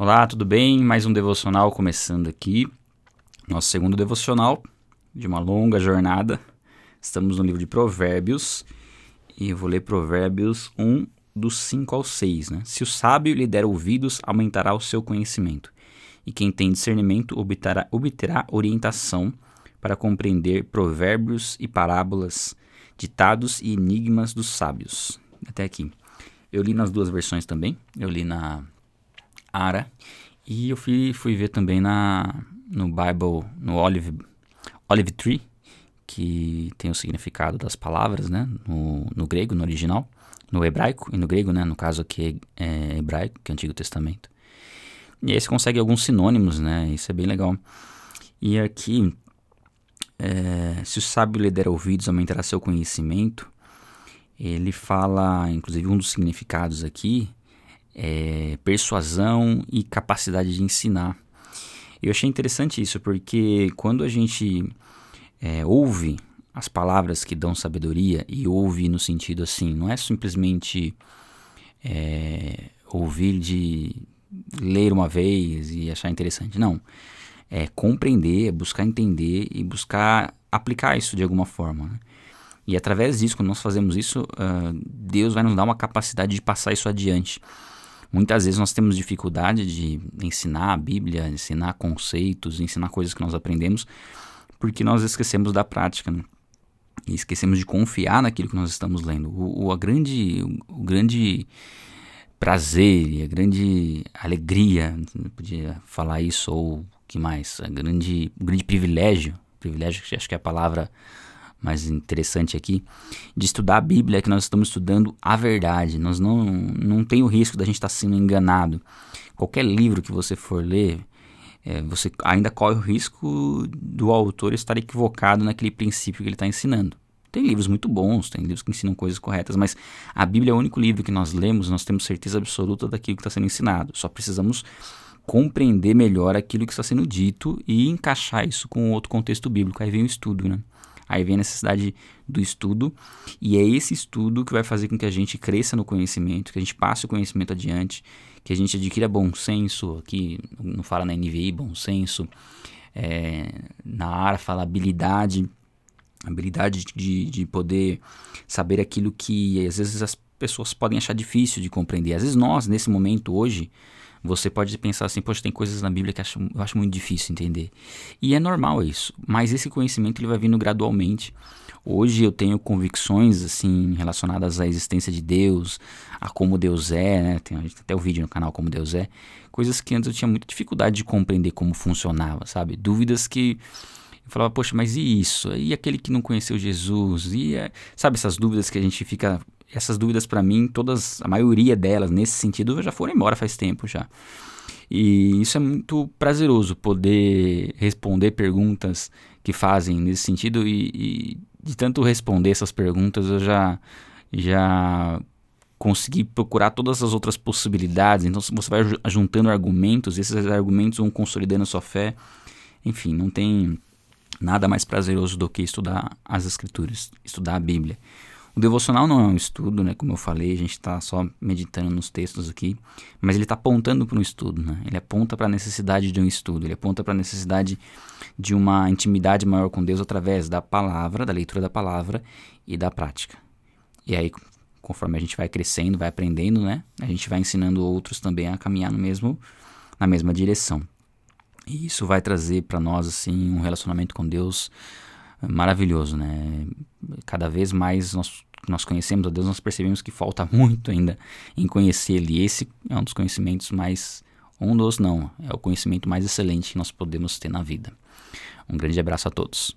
Olá, tudo bem? Mais um devocional começando aqui. Nosso segundo devocional de uma longa jornada. Estamos no livro de Provérbios e eu vou ler Provérbios 1, dos 5 ao 6. Né? Se o sábio lhe der ouvidos, aumentará o seu conhecimento, e quem tem discernimento obterá, obterá orientação para compreender provérbios e parábolas, ditados e enigmas dos sábios. Até aqui. Eu li nas duas versões também. Eu li na Ara e eu fui, fui ver também na no Bible, no Olive, Olive Tree, que tem o significado das palavras, né? No, no grego, no original, no hebraico e no grego, né? No caso aqui é hebraico, que é o Antigo Testamento. E aí você consegue alguns sinônimos, né? Isso é bem legal. E aqui, é, se o sábio lhe der ouvidos, aumentará seu conhecimento. Ele fala, inclusive, um dos significados aqui é persuasão e capacidade de ensinar. Eu achei interessante isso, porque quando a gente é, ouve as palavras que dão sabedoria, e ouve no sentido assim, não é simplesmente é, ouvir de ler uma vez e achar interessante, não. É compreender, é buscar entender e buscar aplicar isso de alguma forma. Né? E através disso, quando nós fazemos isso, uh, Deus vai nos dar uma capacidade de passar isso adiante. Muitas vezes nós temos dificuldade de ensinar a Bíblia, ensinar conceitos, ensinar coisas que nós aprendemos, porque nós esquecemos da prática. Né? E esquecemos de confiar naquilo que nós estamos lendo. O, o a grande, o, o grande prazer e a grande alegria, podia falar isso ou que mais, a grande, o grande privilégio, privilégio que acho que é a palavra mais interessante aqui, de estudar a Bíblia é que nós estamos estudando a verdade. Nós não, não tem o risco da gente estar sendo enganado. Qualquer livro que você for ler, é, você ainda corre o risco do autor estar equivocado naquele princípio que ele está ensinando. Tem livros muito bons, tem livros que ensinam coisas corretas, mas a Bíblia é o único livro que nós lemos, nós temos certeza absoluta daquilo que está sendo ensinado. Só precisamos compreender melhor aquilo que está sendo dito e encaixar isso com outro contexto bíblico. Aí vem o estudo, né? Aí vem a necessidade do estudo, e é esse estudo que vai fazer com que a gente cresça no conhecimento, que a gente passe o conhecimento adiante, que a gente adquira bom senso, aqui não fala na NVI, bom senso, é, na área fala habilidade, habilidade de, de poder saber aquilo que às vezes as pessoas podem achar difícil de compreender. Às vezes nós, nesse momento hoje, você pode pensar assim, poxa, tem coisas na Bíblia que eu acho, eu acho muito difícil entender. E é normal isso, mas esse conhecimento ele vai vindo gradualmente. Hoje eu tenho convicções assim relacionadas à existência de Deus, a como Deus é, né? Tem até o vídeo no canal como Deus é, coisas que antes eu tinha muita dificuldade de compreender como funcionava, sabe? Dúvidas que eu falava, poxa, mas e isso? E aquele que não conheceu Jesus? E é... sabe essas dúvidas que a gente fica essas dúvidas para mim, todas, a maioria delas nesse sentido já foram embora faz tempo já. E isso é muito prazeroso poder responder perguntas que fazem nesse sentido e, e de tanto responder essas perguntas eu já já consegui procurar todas as outras possibilidades. Então você vai juntando argumentos, esses argumentos vão consolidando a sua fé. Enfim, não tem nada mais prazeroso do que estudar as escrituras, estudar a Bíblia. O devocional não é um estudo, né? Como eu falei, a gente está só meditando nos textos aqui, mas ele está apontando para um estudo, né? Ele aponta para a necessidade de um estudo, ele aponta para a necessidade de uma intimidade maior com Deus através da palavra, da leitura da palavra e da prática. E aí, conforme a gente vai crescendo, vai aprendendo, né? A gente vai ensinando outros também a caminhar no mesmo, na mesma direção. E isso vai trazer para nós assim um relacionamento com Deus maravilhoso, né? Cada vez mais nós nós conhecemos a Deus, nós percebemos que falta muito ainda em conhecer Ele. Esse é um dos conhecimentos mais. Um dos não, é o conhecimento mais excelente que nós podemos ter na vida. Um grande abraço a todos.